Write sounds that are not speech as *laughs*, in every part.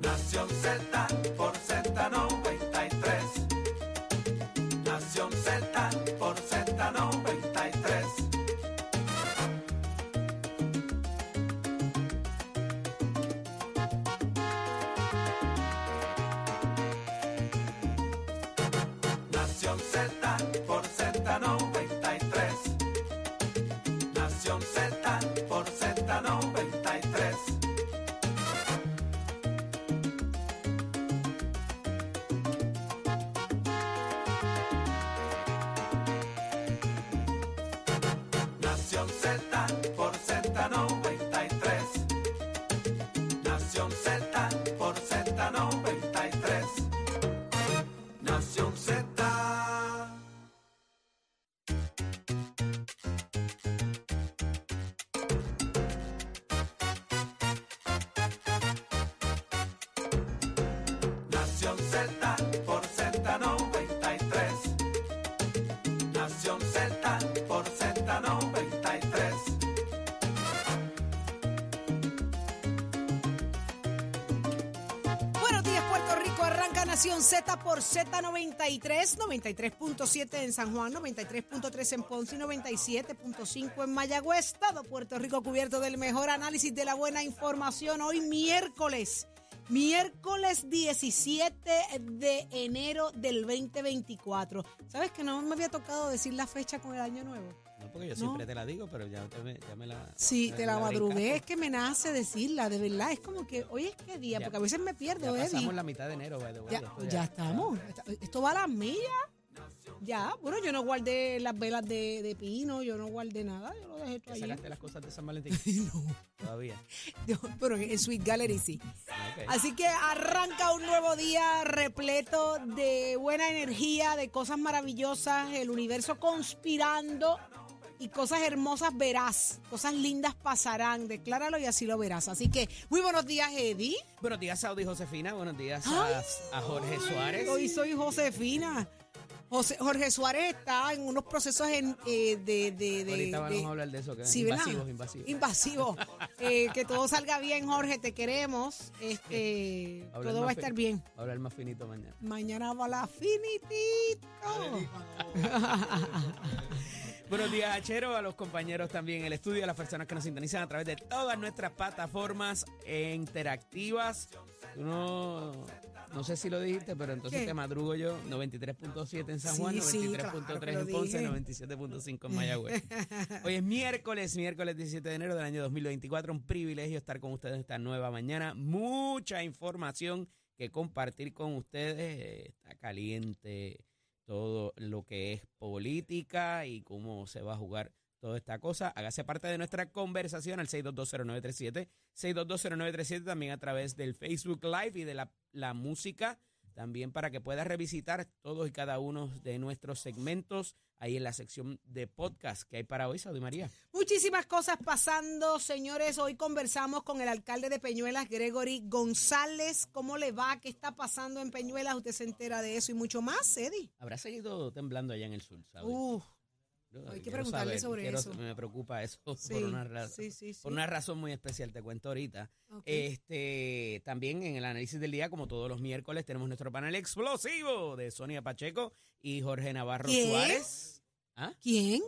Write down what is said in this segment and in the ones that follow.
Nación Z Nación Z. Nación Z por Z93, 93.7 en San Juan, 93.3 en Ponce y 97.5 en Mayagüez. Todo Puerto Rico cubierto del mejor análisis de la buena información. Hoy miércoles, miércoles 17 de enero del 2024. ¿Sabes que no me había tocado decir la fecha con el año nuevo? Porque yo No. siempre te la digo, pero ya, te me, ya me la. Sí, me- te me la madrugué, es que me nace decirla, de verdad. Es como que, hoy es qué día, Ya- porque a veces me Ya pierdo, Eddie. pasamos la mitad de enero, by the way, Ya, esto ya estamos. Esta- Esto va a las millas. Ya, bueno, yo no guardé las velas de, de pino, yo no guardé nada, yo lo dejé todo ¿Ya ahí. sacaste las cosas de San Valentín? *laughs* No, Todavía. yo- pero en Sweet Gallery sí. Así que arranca un nuevo día repleto de buena energía, de cosas maravillosas, el universo conspirando y cosas hermosas verás, cosas lindas pasarán, decláralo y así lo verás. Así que muy buenos días, Eddie. Buenos días, Saudi Josefina. Buenos días a, a Jorge Suárez. Hoy soy Josefina. José- Jorge Suárez está en unos procesos en, eh, de, de, de- Ahorita vamos de- a hablar de eso. Que invasivos, invasivos. Invasivo. *laughs* Eh, que todo salga bien, Jorge, te queremos. Este, Hablar todo va a estar bien. Hablar más finito mañana. Mañana va la finitito. *laughs* *laughs* Buenos días, Achero, a los compañeros también en el estudio, a las personas que nos sintonizan a través de todas nuestras plataformas interactivas. Tú no, no sé si lo dijiste, pero entonces ¿Qué? te madrugo yo. 93.7 en San Juan, sí, 93.3 claro en Ponce, dije. 97.5 en Mayagüez. *laughs* Hoy es miércoles, miércoles 17 de enero del año 2024. Un privilegio estar con ustedes esta nueva mañana. Mucha información que compartir con ustedes. Está caliente todo lo que es política y cómo se va a jugar toda esta cosa. Hágase parte de nuestra conversación al 6220937, 6220937 también a través del Facebook Live y de la, la música, también para que pueda revisitar todos y cada uno de nuestros segmentos ahí en la sección de podcast que hay para hoy, Saudi María. Muchísimas cosas pasando, señores. Hoy conversamos con el alcalde de Peñuelas, Gregory González. ¿Cómo le va? ¿Qué está pasando en Peñuelas? Usted se entera de eso y mucho más, Eddie. Habrá seguido temblando allá en el sur, Saudi. Uf, Yo hay que preguntarle sobre quiero- eso. Me preocupa eso *laughs* sí, por, una sí, por una razón muy especial, te cuento ahorita. Este, también en el análisis del día, como todos los miércoles, tenemos nuestro panel explosivo de Sonia Pacheco y Jorge Navarro ¿Quién? Suárez. ¿Ah? ¿Quién?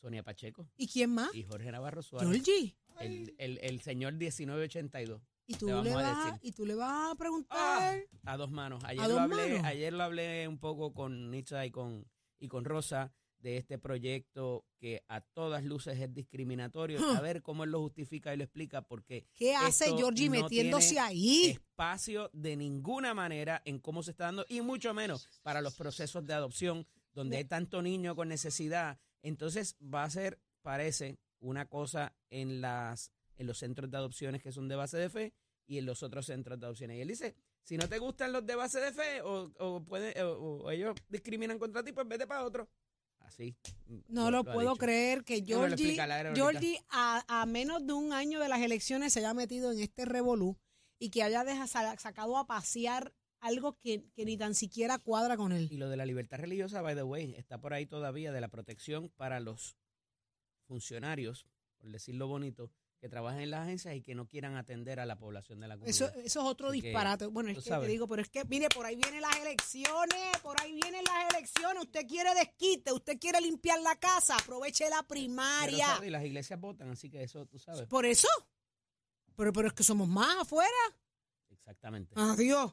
Sonia Pacheco ¿Y quién más? y Jorge Navarro Suárez. Georgie. El, el, el señor 1982. ¿Y tú, Le vas. ¿Y tú le vas a Ah, preguntar? a dos manos. Ayer ¿A lo dos hablé, manos? ayer lo hablé un poco con Nietzsche y con, y con Rosa de este proyecto que a todas luces es discriminatorio. Huh. A ver cómo él lo justifica y lo explica, porque ¿Qué hace Georgie no metiéndose tiene ahí? espacio de ninguna manera en cómo se está dando y mucho menos para los procesos de adopción donde hay tanto niño con necesidad. Entonces va a ser, parece, una cosa en las en los centros de adopciones que son de base de fe y en los otros centros de adopciones. Y él dice, si no te gustan los de base de fe o, o, puede, o, o ellos discriminan contra ti, pues vete para otro. Así. No lo, puedo creer que Georgie. Georgie a, a menos de un año de las elecciones se haya metido en este revolú y que haya deja- sa- sacado a pasear algo que, que ni tan siquiera cuadra con él. Y lo de la libertad religiosa, by the way, está por ahí todavía de la protección para los funcionarios, por decirlo bonito, que trabajen en las agencias y que no quieran atender a la población de la comunidad. Eso, eso es otro Así que, disparate. Bueno, es que te digo, pero es que, mire, por ahí vienen las elecciones, por ahí vienen las elecciones. Usted quiere desquite, usted quiere limpiar la casa, aproveche la primaria. Y las iglesias votan, así que eso tú sabes. Por eso. Pero, pero es que somos más afuera. Exactamente. Adiós.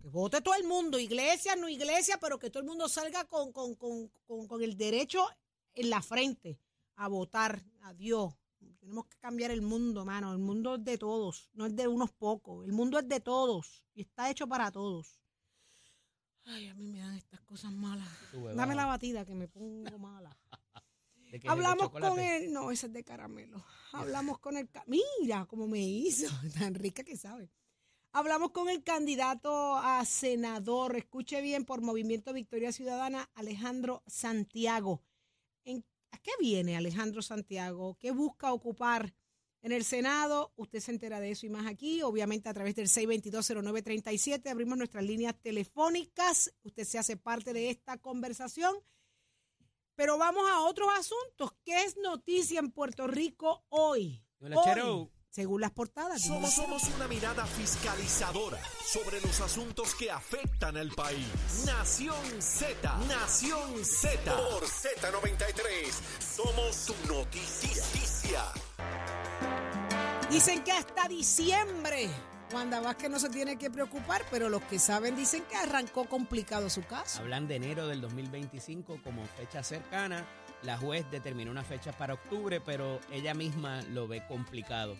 Que vote todo el mundo, iglesia, no iglesia, pero que todo el mundo salga con, con, con, con, con el derecho en la frente a votar. Adiós. Tenemos que cambiar el mundo, mano. El mundo es de todos, no es de unos pocos. El mundo es de todos y está hecho para todos. Ay, a mí me dan estas cosas malas. Sube, Dame baja. la batida que me pongo mala. *laughs* ¿De qué es el de Hablamos con el. No, ese es de caramelo. Hablamos con el. Mira cómo me hizo. *laughs* Tan rica que sabe. Hablamos con el candidato a senador. Escuche bien por Movimiento Victoria Ciudadana, Alejandro Santiago. ¿En, ¿A qué viene Alejandro Santiago? ¿Qué busca ocupar en el Senado? Usted se entera de eso y más aquí, obviamente a través del 6220937. Abrimos nuestras líneas telefónicas. Usted se hace parte de esta conversación. Pero vamos a otros asuntos. ¿Qué es noticia en Puerto Rico hoy? Hola, Hoy, Chero. Según las portadas. Somos, somos una mirada fiscalizadora sobre los asuntos que afectan al país. Nación Z, Nación Z. Por Z93, somos su noticia. Dicen que hasta diciembre. Wanda Vázquez no se tiene que preocupar, pero los que saben dicen que arrancó complicado su caso. Hablan de enero del 2025 como fecha cercana. La juez determinó una fecha para octubre, pero ella misma lo ve complicado.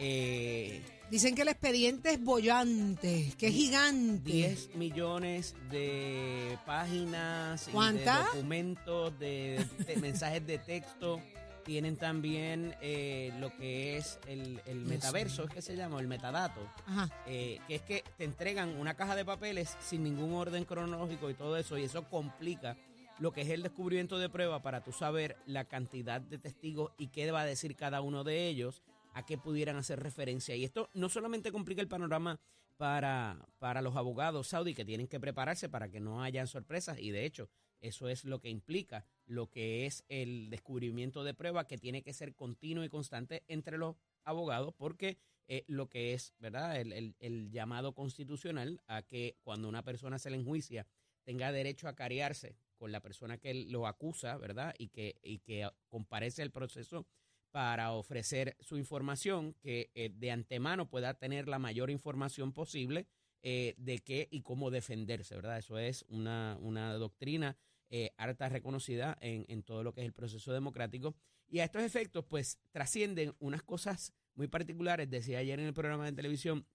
Eh, Dicen que el expediente es bollante, que es gigante. 10 millones de páginas y ¿Cuánta? de documentos, de, de mensajes de texto. Tienen también eh, lo que es el, el metaverso, es que se llama, el metadato. Ajá. eh, que es que te entregan una caja de papeles sin ningún orden cronológico y todo eso, y eso complica lo que es el descubrimiento de prueba para tú saber la cantidad de testigos y qué va a decir cada uno de ellos, a qué pudieran hacer referencia. Y esto no solamente complica el panorama para, para los abogados saudí que tienen que prepararse para que no hayan sorpresas, y de hecho, eso es lo que implica lo que es el descubrimiento de prueba que tiene que ser continuo y constante entre los abogados, porque eh, lo que es, ¿verdad? El, el- el llamado constitucional a que cuando una persona se le enjuicia tenga derecho a carearse con la persona que lo acusa, ¿verdad? Y que, y que comparece al proceso para ofrecer su información, que eh, de antemano pueda tener la mayor información posible eh, de qué y cómo defenderse, ¿verdad? Eso es una, una doctrina eh, harta reconocida en, en todo lo que es el proceso democrático. Y a estos efectos, pues trascienden unas cosas muy particulares. Decía ayer en el programa de televisión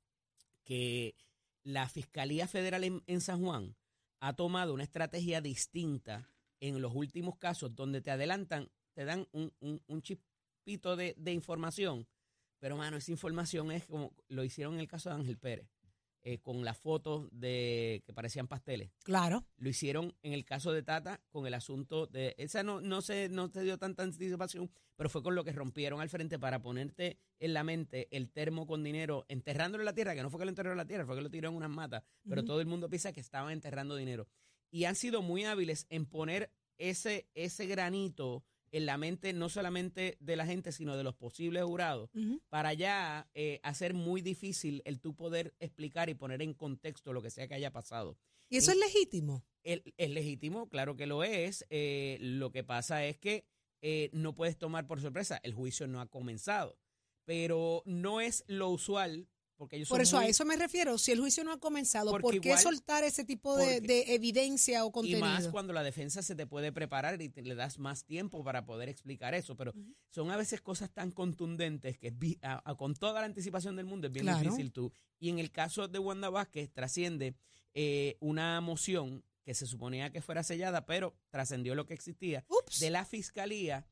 que la Fiscalía Federal en, en San Juan ha tomado una estrategia distinta en los últimos casos donde te adelantan, te dan un, un, un chispito de, de información, pero mano, esa información es como lo hicieron en el caso de Ángel Pérez, eh, con las fotos de que parecían pasteles. Claro. Lo hicieron en el caso de Tata con el asunto de. Esa no, no, se, no te dio tanta anticipación, pero fue con lo que rompieron al frente para ponerte en la mente el termo con dinero, enterrándolo en la tierra, que no fue que lo enterró en la tierra, fue que lo tiró en unas matas, pero Ujú. todo el mundo piensa que estaban enterrando dinero. Y han sido muy hábiles en poner ese, ese granito en la mente no solamente de la gente, sino de los posibles jurados para ya eh, hacer muy difícil el tú poder explicar y poner en contexto lo que sea que haya pasado. Y eso Y- es legítimo. Es legítimo, claro que lo es. eh, lo que pasa es que eh, no puedes tomar por sorpresa. El juicio no ha comenzado. Pero no es lo usual, porque ellos Por son eso a eso me refiero. Si el juicio no ha comenzado, ¿por qué igual- soltar ese tipo de, porque- de evidencia o Y contenido? más cuando la defensa se te puede preparar y te- le das más tiempo para poder explicar eso. Pero son a veces cosas tan contundentes que a- a- con toda la anticipación del mundo es bien Claro. difícil tú. Y en el caso de Wanda Vázquez trasciende eh, una moción que se suponía que fuera sellada, pero trascendió lo que existía Ups. de la fiscalía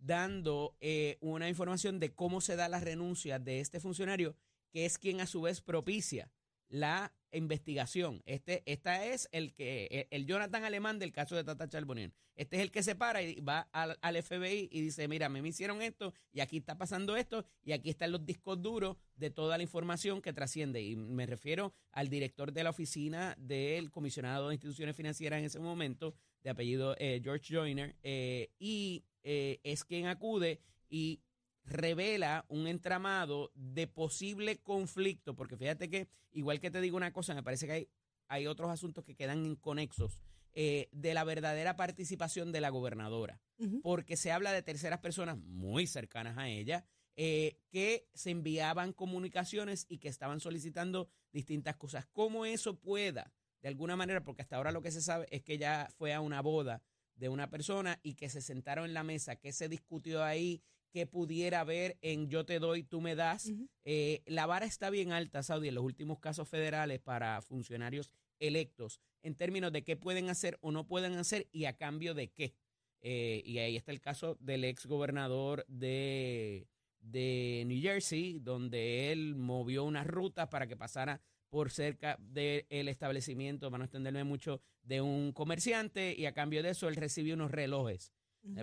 dando eh, una información de cómo se da la renuncia de este funcionario, que es quien a su vez propicia la investigación. Este, esta es el que el Jonathan alemán del caso de Tata Charbonnier. Este es el que se para y va al, al, FBI y dice, mira, me hicieron esto y aquí está pasando esto y aquí están los discos duros de toda la información que trasciende. Y me refiero al director de la oficina del comisionado de instituciones financieras en ese momento, de apellido eh, George Joyner, eh, y eh, es quien acude y revela un entramado de posible conflicto, porque fíjate que, igual que te digo una cosa, me parece que hay, hay otros asuntos que quedan inconexos eh, de la verdadera participación de la gobernadora, porque se habla de terceras personas muy cercanas a ella, eh, que se enviaban comunicaciones y que estaban solicitando distintas cosas. ¿Cómo eso pueda, de alguna manera, porque hasta ahora lo que se sabe es que ella fue a una boda de una persona y que se sentaron en la mesa, que se discutió ahí que pudiera haber en yo te doy, tú me das. Eh, la vara está bien alta, Saudi, en los últimos casos federales para funcionarios electos en términos de qué pueden hacer o no pueden hacer y a cambio de qué. Eh, y ahí está el caso del ex gobernador de, de New Jersey, donde él movió una ruta para que pasara por cerca del establecimiento, para no extenderme mucho, de un comerciante y a cambio de eso él recibió unos relojes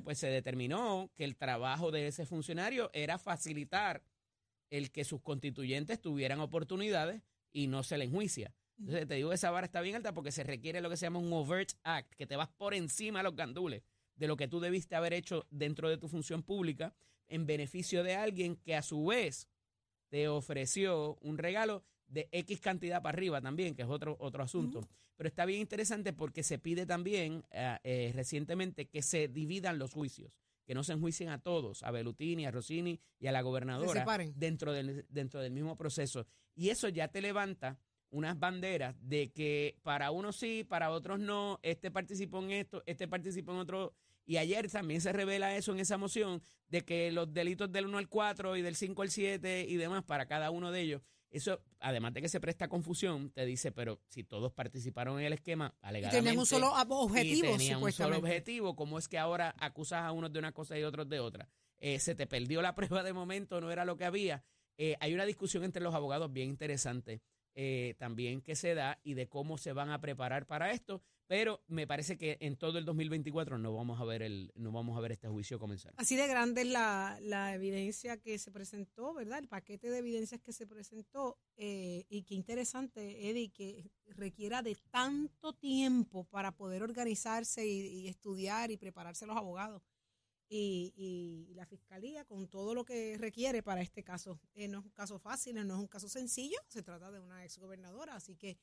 pues se determinó que el trabajo de ese funcionario era facilitar el que sus constituyentes tuvieran oportunidades y no se le enjuicia. Entonces te digo que esa vara está bien alta porque se requiere lo que se llama un overt act, que te vas por encima de los gandules de lo que tú debiste haber hecho dentro de tu función pública en beneficio de alguien que a su vez te ofreció un regalo de X cantidad para arriba también, que es otro, otro asunto. Pero está bien interesante porque se pide también eh, eh, recientemente que se dividan los juicios, que no se enjuicien a todos, a Belutini, a Rossini y a la gobernadora dentro del, dentro del mismo proceso. Y eso ya te levanta unas banderas de que para unos sí, para otros no, este participó en esto, este participó en otro. Y ayer también se revela eso en esa moción, de que los delitos del 1 al 4 y del 5 al 7 y demás para cada uno de ellos eso, además de que se presta confusión, te dice, pero si todos participaron en el esquema, alegadamente. Y tenían un solo objetivo, y tenían un solo objetivo, ¿cómo es que ahora acusas a unos de una cosa y otros de otra? Eh, se te perdió la *laughs* prueba de momento, no era lo que había. Eh, hay una discusión entre los abogados bien interesante eh, también que se da y de cómo se van a preparar para esto, pero me parece que en todo el 2024 no vamos a ver el no vamos a ver este juicio comenzar. Así de grande es la, la evidencia que se presentó, ¿verdad? El paquete de evidencias que se presentó eh, y qué interesante, Eddie, que requiera de tanto tiempo para poder organizarse y, y estudiar y prepararse los abogados y, y, la fiscalía con todo lo que requiere para este caso. Eh, no es un caso fácil, no es un caso sencillo, se trata de una exgobernadora, así que...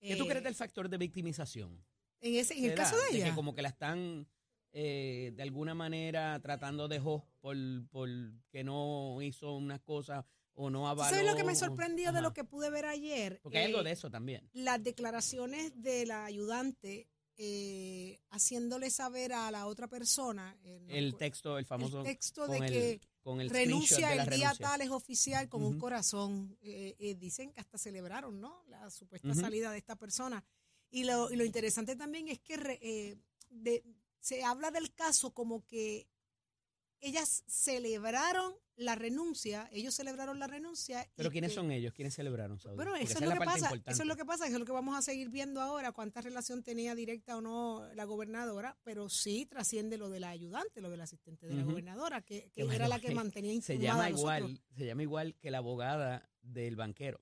¿Qué tú crees eh, del factor de victimización? En, ese, en el caso de ella. que como que la están eh, de alguna manera tratando de jo por, por que no hizo unas cosas o no avaló. ¿Sabes lo que me sorprendió de lo que pude ver ayer? Porque hay algo de eso también. Las declaraciones de la ayudante eh, haciéndole saber a la otra persona el texto, el famoso texto de que renuncia el día tal es oficial con un corazón. Eh, eh, dicen que hasta celebraron, ¿no? La supuesta salida de esta persona. Y lo, y lo interesante también es que eh, se habla del caso como que ellas celebraron la renuncia, ellos celebraron la renuncia. Pero ¿quiénes son ellos? ¿Quiénes celebraron? Bueno, eso es, lo que pasa, eso es lo que pasa, eso es lo que vamos a seguir viendo ahora, cuánta relación tenía directa o no la gobernadora, pero sí trasciende lo de la ayudante, lo del asistente de la gobernadora, que, era la que mantenía informada se llama igual, Se llama igual que la abogada del banquero.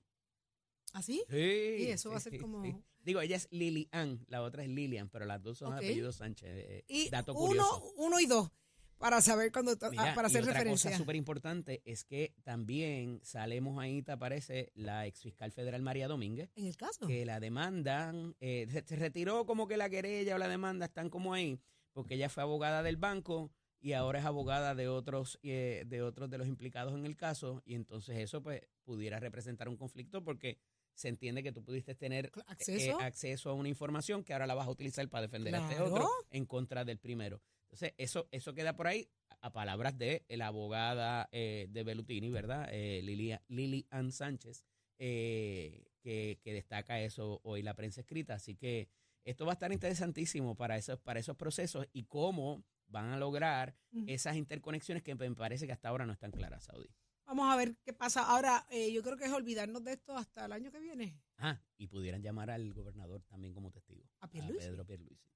¿Ah, sí? Sí. Y eso va a ser como... Digo, ella es Lilian, la otra es Lilian, pero las dos son apellidos Sánchez. Eh, y dato uno, uno y dos para saber cuando ah, para hacer y otra referencia. cosa súper importante es que también salemos ahí te aparece la ex fiscal federal María Domínguez. En el caso. Que la demandan, eh, se, retiró como que la querella o la demanda están como ahí, porque ella fue abogada del banco y ahora es abogada de otros eh, de otros de los implicados en el caso y entonces eso pues pudiera representar un conflicto porque se entiende que tú pudiste tener eh, acceso, acceso a una información que ahora la vas a utilizar para defender a este otro en contra del primero. Entonces, eso, eso queda por ahí a palabras de la abogada eh, de Belutini, ¿verdad? Eh, Lili, Lili Ann Sánchez, eh, que, destaca eso hoy la prensa escrita. Así que esto va a estar interesantísimo para esos, para esos procesos y cómo van a lograr esas interconexiones que me parece que hasta ahora no están claras, Saudi. Vamos a ver qué pasa. Ahora, eh, yo creo que es olvidarnos de esto hasta el año que viene. Ah, y pudieran llamar al gobernador también como testigo. ¿A Pierluisi? Pedro Pierluisi.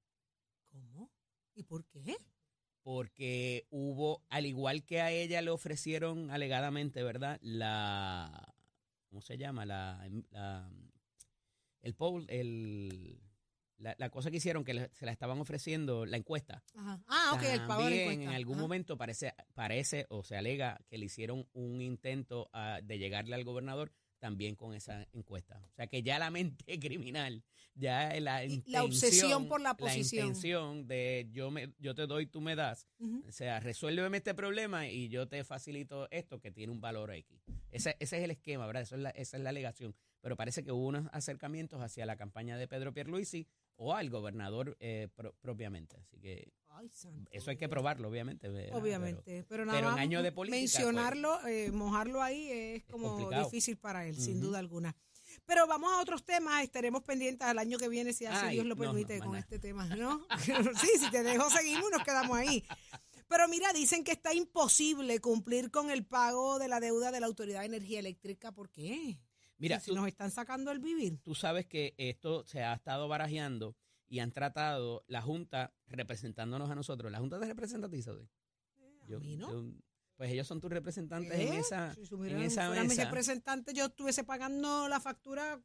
¿Cómo? ¿Y por qué? Porque hubo, al igual que a ella le ofrecieron alegadamente, ¿verdad? La, ¿cómo se llama? La, la- el poll, el, la, la cosa que hicieron que le- se la estaban ofreciendo, la encuesta. Ajá. Ah, ok, el pago de la También encuesta. en algún Ajá. momento parece, parece o se alega que le hicieron un intento ah, de llegarle al gobernador también con esa encuesta. O sea que ya la mente *laughs* criminal, ya la intención, la obsesión por la posición. intención de yo me, yo te doy, tú me das. O sea, resuélveme este problema y yo te facilito esto que tiene un valor X. Ese, ese es el esquema, ¿verdad? Eso es la- esa es la alegación. Pero parece que hubo unos acercamientos hacia la campaña de Pedro Pierluisi o al gobernador eh, pro- propiamente. Así que Ay, santo eso hay que probarlo, obviamente. ¿verdad? Obviamente, pero, nada pero en año de política, pues, mencionarlo, eh, mojarlo ahí es como complicado. difícil para él, sin duda alguna. Pero vamos a otros temas, estaremos pendientes al año que viene, si así Ay, Dios lo no, no, permite, con este tema, ¿no? *laughs* *laughs* sí, si te dejo seguimos, nos quedamos ahí. Pero mira, dicen que está imposible cumplir con el pago de la deuda de la Autoridad de Energía Eléctrica. ¿Por qué? Mira, si tú, nos están sacando el vivir. tú sabes que esto se ha estado barajeando y han tratado la Junta representándonos a nosotros. La Junta te representa a ti, Saudi? a mí no. yo- pues ellos son tus representantes en ¿Qué? esa, Si en esa fueran mis mesa. representantes, yo estuviese pagando la factura,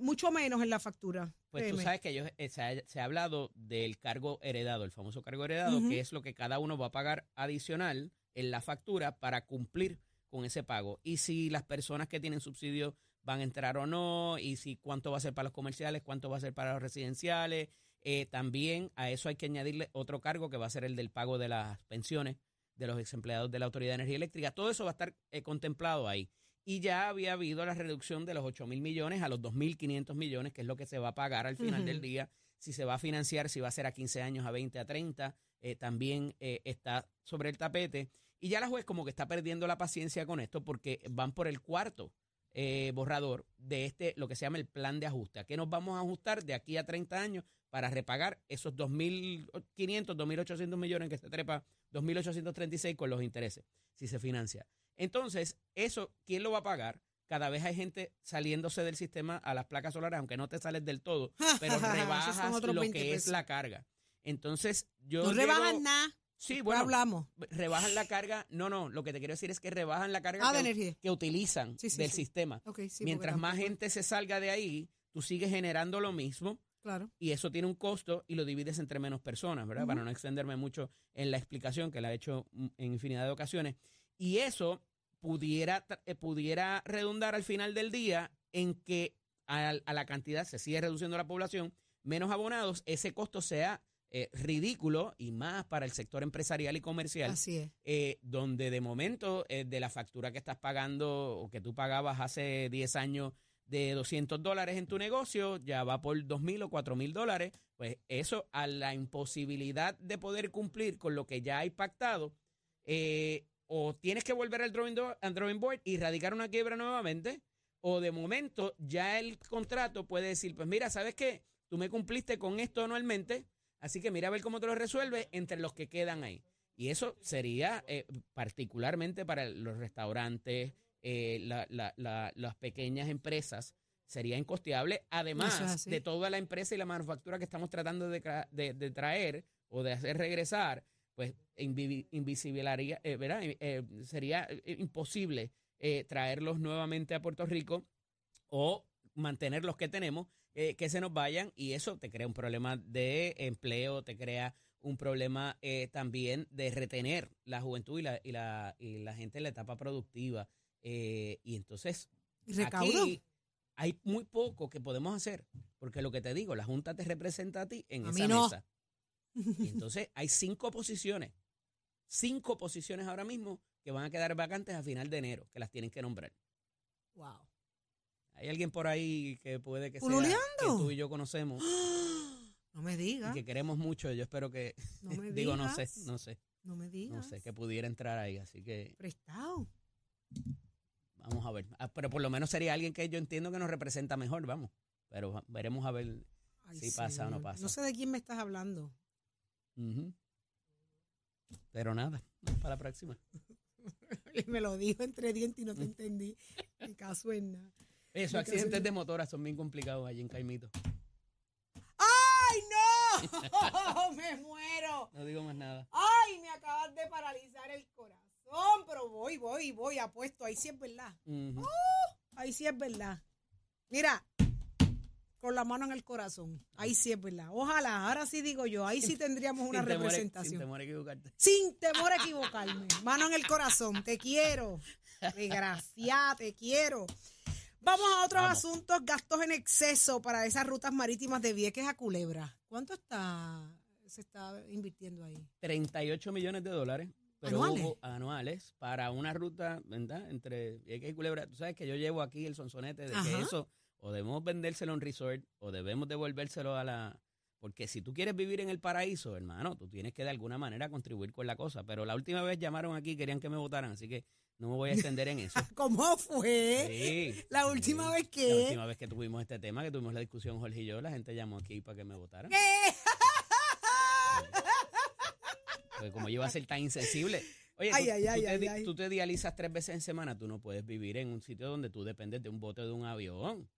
mucho menos en la factura. Pues tú sabes que ellos, eh, se, ha, se ha hablado del cargo heredado, el famoso cargo heredado, que es lo que cada uno va a pagar adicional en la factura para cumplir con ese pago. Y si las personas que tienen subsidio van a entrar o no, y si cuánto va a ser para los comerciales, cuánto va a ser para los residenciales. Eh, también a eso hay que añadirle otro cargo que va a ser el del pago de las pensiones de los ex empleados de la Autoridad de Energía Eléctrica. Todo eso va a estar eh, contemplado ahí. Y ya había habido la reducción de los 8 mil millones a los 2.500 millones, que es lo que se va a pagar al final del día. Si se va a financiar, si va a ser a 15 años, a 20, a 30, eh, también está sobre el tapete. Y ya la juez como que está perdiendo la paciencia con esto porque van por el cuarto eh, borrador de este, lo que se llama el plan de ajuste. ¿A qué nos vamos a ajustar de aquí a 30 años para repagar esos 2.500, 2.800 millones que se trepa, 2.836 con los intereses, si se financia? Entonces, eso, ¿quién lo va a pagar? Cada vez hay gente saliéndose del sistema a las placas solares, aunque no te sales del todo, *laughs* pero rebajas lo 20 que es la carga. Entonces, yo No rebajan nada. Sí, bueno, hablamos. rebajan la carga. No, no, lo que te quiero decir es que rebajan la carga Ah, que, que utilizan Sí, sí, del sí. sistema. Mientras más gente se salga de ahí, tú sigues generando lo mismo Claro. y eso tiene un costo y lo divides entre menos personas, ¿verdad? Para no extenderme mucho en la explicación que la he hecho mm, en infinidad de ocasiones. Y eso pudiera, eh, pudiera redundar al final del día en que a, a la cantidad se sigue reduciendo la población, menos abonados, ese costo sea eh, ridículo y más para el sector empresarial y comercial Así es. eh, donde de momento eh, de la factura que estás pagando o que tú pagabas hace 10 años de 200 dólares en tu negocio, ya va por 2 mil o 4 mil dólares, pues eso a la imposibilidad de poder cumplir con lo que ya hay pactado, o tienes que volver al drawing, do- al drawing board y radicar una quiebra nuevamente, o de momento ya el contrato puede decir, pues mira, ¿sabes qué? Tú me cumpliste con esto anualmente, así que mira a ver cómo te lo resuelves entre los que quedan ahí. Y eso sería eh, particularmente para los restaurantes, eh, la- la- la- las pequeñas empresas, sería incosteable, es además de toda la empresa y la manufactura que estamos tratando de, cra- de- de traer o de hacer regresar, pues invi- invisibilaría, eh, ¿verdad? Eh, sería imposible traerlos nuevamente a Puerto Rico o mantener los que tenemos, eh, que se nos vayan y eso te crea un problema de empleo, te crea un problema eh, también de retener la juventud y la, y la, y la gente en la etapa productiva. eh, y entonces ¿Y recaudo? aquí hay muy poco que podemos hacer, porque lo que te digo, la Junta te representa a ti en A esa no. mesa. Y *laughs* entonces hay cinco posiciones, cinco posiciones ahora mismo que van a quedar vacantes a final de enero, que las tienen que nombrar. Wow. Hay alguien por ahí que puede que sea que tú y yo conocemos *gasps* No me y digas. que queremos mucho. Yo espero que No me *laughs* digo no sé, no sé, No me digas. no sé que pudiera entrar ahí, así que Prestado. vamos a ver. Ah, pero por lo menos sería alguien que yo entiendo que nos representa mejor, vamos. Pero veremos a ver. Ay, Sí pasa o no pasa. No sé de quién me estás hablando. Ujú. Pero nada, vamos para la próxima. *laughs* Me lo dijo entre dientes y no te entendí. *laughs* En caso en nada. Esos accidentes de motora son bien complicados allí en Caimito. ¡Ay, no! *laughs* ¡Me muero! No digo más nada. ¡Ay, me acabas de paralizar el corazón! Pero voy, voy, voy, apuesto. Ahí sí es verdad. Ujú. Ahí sí es verdad. Mira, con la mano en el corazón. Ahí sí es verdad. Ojalá, ahora sí digo yo, ahí sí tendríamos una Sin temor a- representación. Sin temor a equivocarte. Sin temor a equivocarme. Mano en el corazón. Te quiero. Desgraciada, te quiero. Vamos a otros Vamos. asuntos. Gastos en exceso para esas rutas marítimas de Vieques a Culebra. ¿Cuánto está se está invirtiendo ahí? 38 millones de dólares. Pero ¿Anuales? hubo anuales para una ruta, ¿verdad? Entre Vieques y Culebra. Tú sabes que yo llevo aquí el sonsonete de Ajá. que eso o debemos vendérselo a un resort o debemos devolvérselo a la... Porque si tú quieres vivir en el paraíso, hermano, tú tienes que de alguna manera contribuir con la cosa. Pero la última vez llamaron aquí y querían que me votaran, así que no me voy a extender en eso. *laughs* ¿Cómo fue? Sí, La última vez que- La última vez que tuvimos este tema, que tuvimos la discusión Jorge y yo, la gente llamó aquí para que me votaran. ¿Qué? Porque como yo iba a ser tan insensible. Oye, Ay, tú, ay, tú ay, te, tú te dializas tres veces en semana, tú no puedes vivir en un sitio donde tú dependes de un bote de un avión.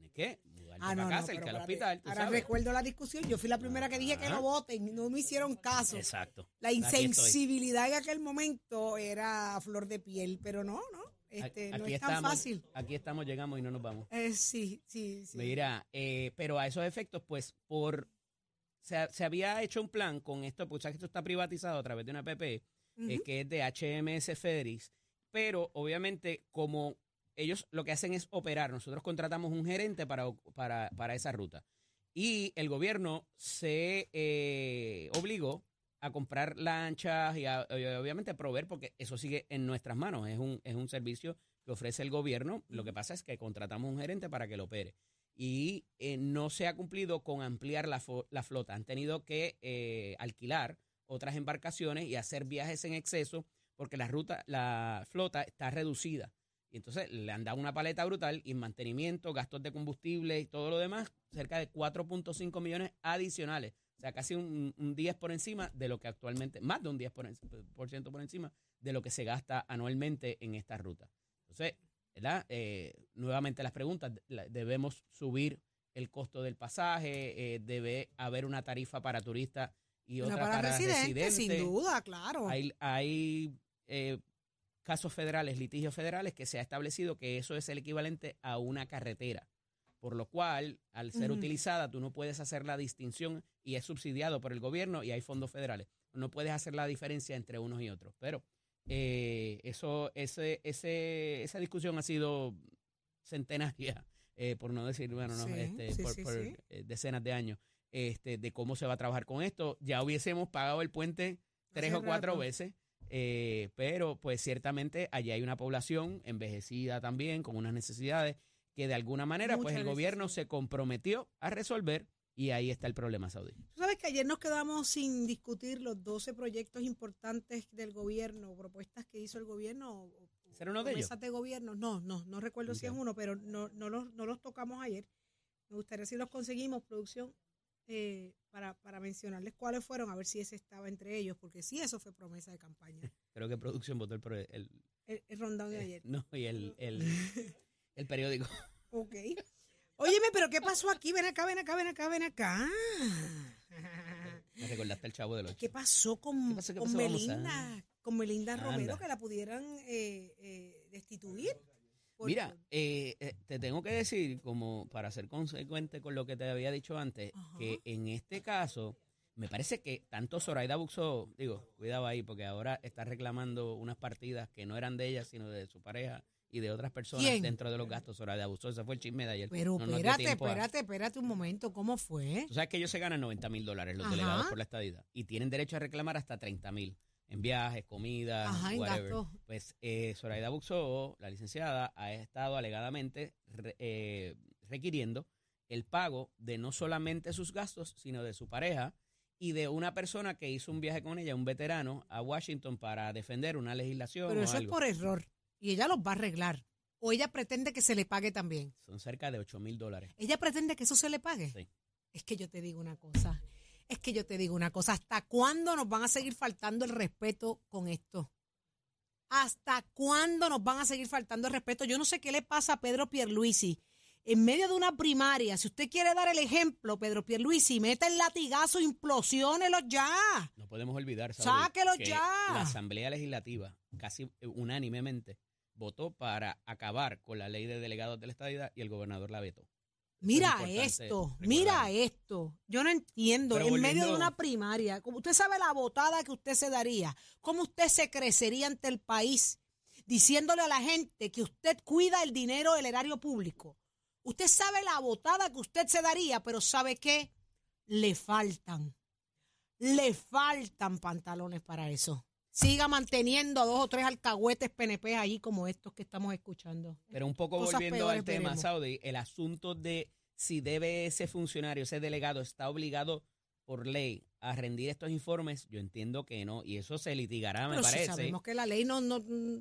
Tienes que mudarte Ah, no, para no, casa, al espérate. hospital, Ahora sabes. recuerdo la discusión. Yo fui la primera que dije que no voten. No me hicieron caso. Exacto. La insensibilidad en aquel momento era a flor de piel, pero no, no, este, no es tan fácil. Aquí estamos, llegamos y no nos vamos. Eh, sí, sí, sí. Mira, eh, pero a esos efectos, pues, por se, se había hecho un plan con esto, pues sabes que esto está privatizado a través de una PP, eh, Ujú. que es de HMS Federis, pero obviamente como ellos lo que hacen es operar, nosotros contratamos un gerente para, para, para esa ruta. Y el gobierno se eh, obligó a comprar lanchas y, a- y obviamente proveer, porque eso sigue en nuestras manos, es un, es un servicio que ofrece el gobierno. Lo que pasa es que contratamos un gerente para que lo opere. Y eh, no se ha cumplido con ampliar la flota. Han tenido que eh, alquilar otras embarcaciones y hacer viajes en exceso porque la ruta, la flota está reducida. Y entonces le han dado una paleta brutal y en mantenimiento, gastos de combustible y todo lo demás, cerca de 4.5 millones adicionales. O sea, casi un, un 10 por encima de lo que actualmente, más de un 10 por, en- por ciento por encima de lo que se gasta anualmente en esta ruta. Entonces, ¿verdad? Eh, nuevamente las preguntas, debemos subir el costo del pasaje, eh, debe haber una tarifa para turistas y otra para, para, residentes, residentes. sin duda, claro. Hay, hay eh, casos federales, litigios federales, que se ha establecido que eso es el equivalente a una carretera. Por lo cual, al ser utilizada, tú no puedes hacer la distinción y es subsidiado por el gobierno y hay fondos federales. No puedes hacer la diferencia entre unos y otros. Pero eh, eso, ese, ese, esa discusión ha sido centenaria, eh, por no decir, bueno, no, Sí, este, sí, por, sí, por, eh, decenas de años, este, de cómo se va a trabajar con esto. Ya hubiésemos pagado el puente tres Hace o cuatro rato. veces, eh, pero pues ciertamente allí hay una población envejecida también, con unas necesidades que de alguna manera pues el gobierno se comprometió a resolver y ahí está el problema saudí. Tú sabes que ayer nos quedamos sin discutir los 12 proyectos importantes del gobierno, propuestas que hizo el gobierno. o- o ¿Ese era uno de ellos? de gobierno. No, no, no recuerdo si es uno, pero no, no, los, no los tocamos ayer. Me gustaría si los conseguimos, producción, eh, para, para mencionarles cuáles fueron, a ver si ese estaba entre ellos, porque sí, eso fue promesa de campaña. *laughs* Creo que producción votó el, el- El, el rundown de eh, ayer. no, y el, el, *laughs* el periódico. Ok. Óyeme, pero ¿qué pasó aquí? Ven acá, ven acá, ven acá, ven acá. Me recordaste el chavo del ocho. ¿Qué pasó con, ¿Qué pasó? ¿Qué con pasó? Melinda? Con Melinda Anda. Romero, que la pudieran eh, eh, destituir. Mira, eh, eh, te tengo que decir, como para ser consecuente con lo que te había dicho antes, Ajá. que en este caso, me parece que tanto Zoraida Buxó, digo, cuidado ahí, porque ahora está reclamando unas partidas que no eran de ella, sino de su pareja y de otras personas ¿Quién? dentro de los gastos. Zoraida Buxó, ese fue el chisme de ayer. pero No espérate, a- espérate, espérate un momento. ¿Cómo fue? Tú sabes que ellos se ganan 90 mil dólares, los Ajá. delegados por la estadía, y tienen derecho a reclamar hasta 30 mil en viajes, comida, Ajá, whatever. Pues eh, Zoraida Buxó, la licenciada, ha estado alegadamente re- eh, requiriendo el pago de no solamente sus gastos, sino de su pareja y de una persona que hizo un viaje con ella, un veterano, a Washington para defender una legislación Pero o eso es por error. Y ella los va a arreglar. O ella pretende que se le pague también. Son cerca de 8 mil dólares. Ella pretende que eso se le pague. Sí. Es que yo te digo una cosa. Es que yo te digo una cosa. ¿Hasta cuándo nos van a seguir faltando el respeto con esto? ¿Hasta cuándo nos van a seguir faltando el respeto? Yo no sé qué le pasa a Pedro Pierluisi. En medio de una primaria, si usted quiere dar el ejemplo, Pedro Pierluisi, meta el latigazo, implosiónelo ya. No podemos olvidar, Saudi, Sáquelo que ya. La Asamblea Legislativa, casi eh, unánimemente, votó para acabar con la ley de delegados de la estadidad y el gobernador la vetó. Mira esto, recordar. mira esto. Yo no entiendo. Pero en medio de una primaria, como usted sabe la votada que usted se daría, cómo usted se crecería ante el país diciéndole a la gente que usted cuida el dinero del erario público. Usted sabe la votada que usted se daría, pero ¿sabe qué? Le faltan. Le faltan pantalones para eso. Siga manteniendo a dos o tres alcahuetes PNP ahí como estos que estamos escuchando. Pero un poco Cosas volviendo al tema, veremos. Saudi, el asunto de si debe ese funcionario, ese delegado, está obligado por ley a rendir estos informes, yo entiendo que no, y eso se litigará, me si parece. sabemos que la ley no, no,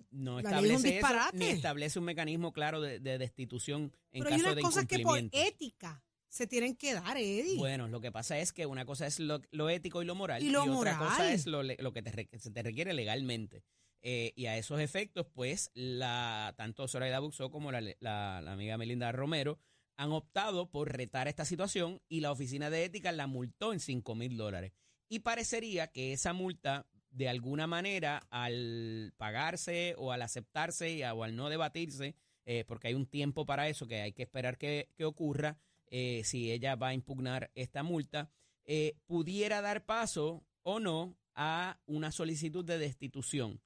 no la ley es un establece eso, disparate. ni establece un mecanismo claro de, de destitución en Pero hay caso unas de cosas que por ética se tienen que dar, Eddie. Bueno, lo que pasa es que una cosa es lo, lo ético y lo moral Y lo otra moral. cosa es lo, lo que te se te requiere legalmente. Eh, y a esos efectos, pues, la tanto Zoraida Buxó como la, la- la amiga Melinda Romero han optado por retar esta situación y la Oficina de Ética la multó en 5 mil dólares. Y parecería que esa multa, de alguna manera, al pagarse o al aceptarse y a- o al no debatirse, eh, porque hay un tiempo para eso que hay que esperar que, que ocurra, eh, si ella va a impugnar esta multa, eh, pudiera dar paso o no a una solicitud de destitución.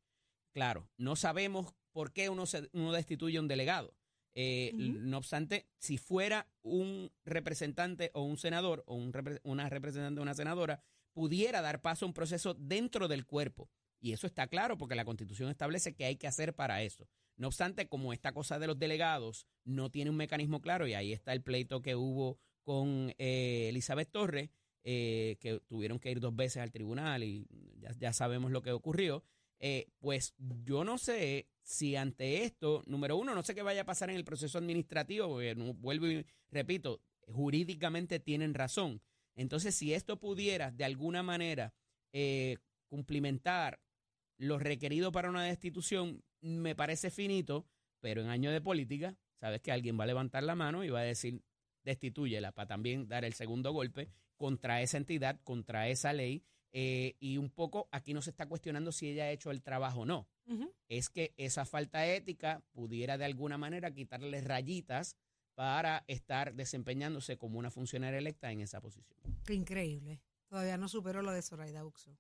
Claro, no sabemos por qué uno, se- uno destituye a un delegado. Eh. No obstante, si fuera un representante o un senador o un repre- una representante o una senadora, pudiera dar paso a un proceso dentro del cuerpo. Y eso está claro porque la Constitución establece que hay que hacer para eso. No obstante, como esta cosa de los delegados no tiene un mecanismo claro, y ahí está el pleito que hubo con eh, Elizabeth Torres, eh, que tuvieron que ir dos veces al tribunal y ya, ya sabemos lo que ocurrió, eh, pues yo no sé si ante esto, número uno, no sé qué vaya a pasar en el proceso administrativo, porque no- vuelvo y repito, jurídicamente tienen razón. Entonces, si esto pudiera de alguna manera eh, cumplimentar lo requerido para una destitución, me parece finito, pero en año de política, sabes que alguien va a levantar la mano y va a decir destitúyela para también dar el segundo golpe contra esa entidad, contra esa ley. eh, y un poco aquí no se está cuestionando si ella ha hecho el trabajo o no. Es que esa falta ética pudiera de alguna manera quitarle rayitas para estar desempeñándose como una funcionaria electa en esa posición. Qué increíble. Todavía no supero lo de Zoraida Buxo.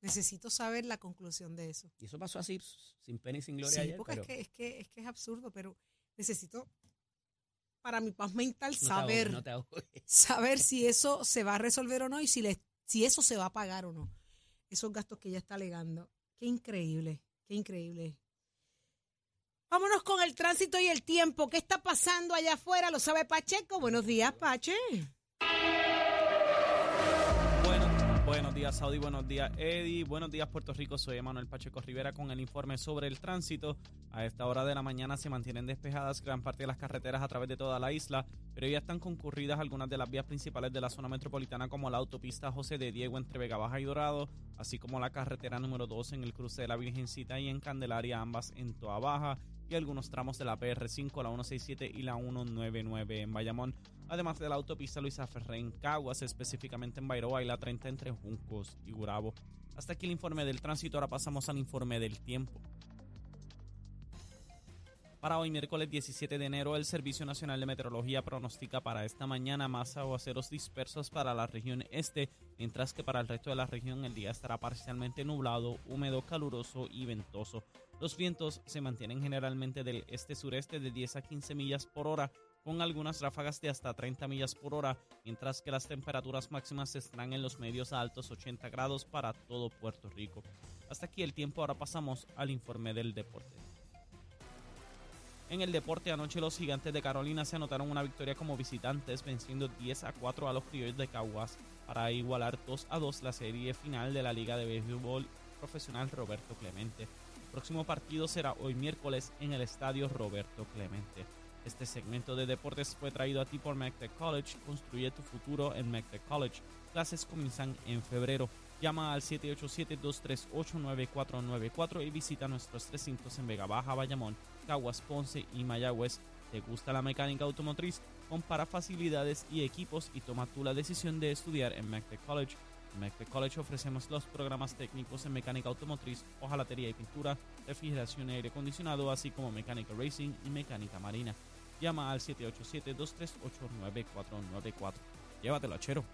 Necesito saber la conclusión de eso. Y eso pasó así, sin pena y sin gloria Sí, ayer, porque pero es, que, es, que, es que es absurdo, pero necesito, para mi paz mental, no saber, ahogues, no saber si eso se va a resolver o no y si, le, si eso se va a pagar o no. Esos gastos que ella está alegando. Qué increíble, qué increíble. Vámonos con el tránsito y el tiempo. ¿Qué está pasando allá afuera? ¿Lo sabe Pacheco? Buenos días, Pache. Bueno, buenos días, Saudi. Buenos días, Eddie. Buenos días, Puerto Rico. Soy Emanuel Pacheco Rivera con el informe sobre el tránsito. A esta hora de la mañana se mantienen despejadas gran parte de las carreteras a través de toda la isla, pero ya están concurridas algunas de las vías principales de la zona metropolitana, como la autopista José de Diego entre Vega Baja y Dorado, así como la carretera número 2 en el cruce de la Virgencita y en Candelaria, ambas en Toa Baja, y algunos tramos de la PR5, la 167 y la 199 en Bayamón además de la autopista Luisa Ferré en Caguas, específicamente en Bairoa y la 30 entre Juncos y Gurabo. Hasta aquí el informe del tránsito, ahora pasamos al informe del tiempo. Para hoy, miércoles 17 de enero, el Servicio Nacional de Meteorología pronostica para esta mañana más aguaceros dispersos para la región este, mientras que para el resto de la región el día estará parcialmente nublado, húmedo, caluroso y ventoso. Los vientos se mantienen generalmente del este-sureste de 10 a 15 millas por hora, con algunas ráfagas de hasta 30 millas por hora, mientras que las temperaturas máximas estarán en los medios a altos 80 grados para todo Puerto Rico. Hasta aquí el tiempo, ahora pasamos al informe del deporte. En el deporte anoche los gigantes de Carolina se anotaron una victoria como visitantes venciendo 10 a 4 a los criollos de Caguas para igualar 2 a 2 la serie final de la Liga de Béisbol Profesional Roberto Clemente. El próximo partido será hoy miércoles en el estadio Roberto Clemente. Este segmento de deportes fue traído a ti por McTech College. Construye tu futuro en McTech College. Clases comienzan en febrero. Llama al 787-238-9494 y visita nuestros recintos en Vega Baja, Bayamón, Caguas, Ponce y Mayagüez. ¿Te gusta la mecánica automotriz? Compara facilidades y equipos y toma tú la decisión de estudiar en McTech College. En McTech College ofrecemos los programas técnicos en mecánica automotriz, hojalatería y pintura, refrigeración y aire acondicionado, así como mecánica racing y mecánica marina. Llama al 787-238-9494. Llévatelo, chero.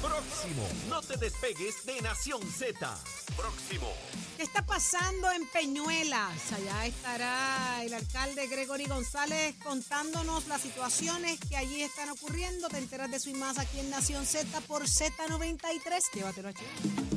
Próximo. No te despegues de Nación Z. Próximo. ¿Qué está pasando en Peñuelas? Allá estará el alcalde Gregory González contándonos las situaciones que allí están ocurriendo. Te enteras de eso y más aquí en Nación Z por Z93. Llévatelo a Chero.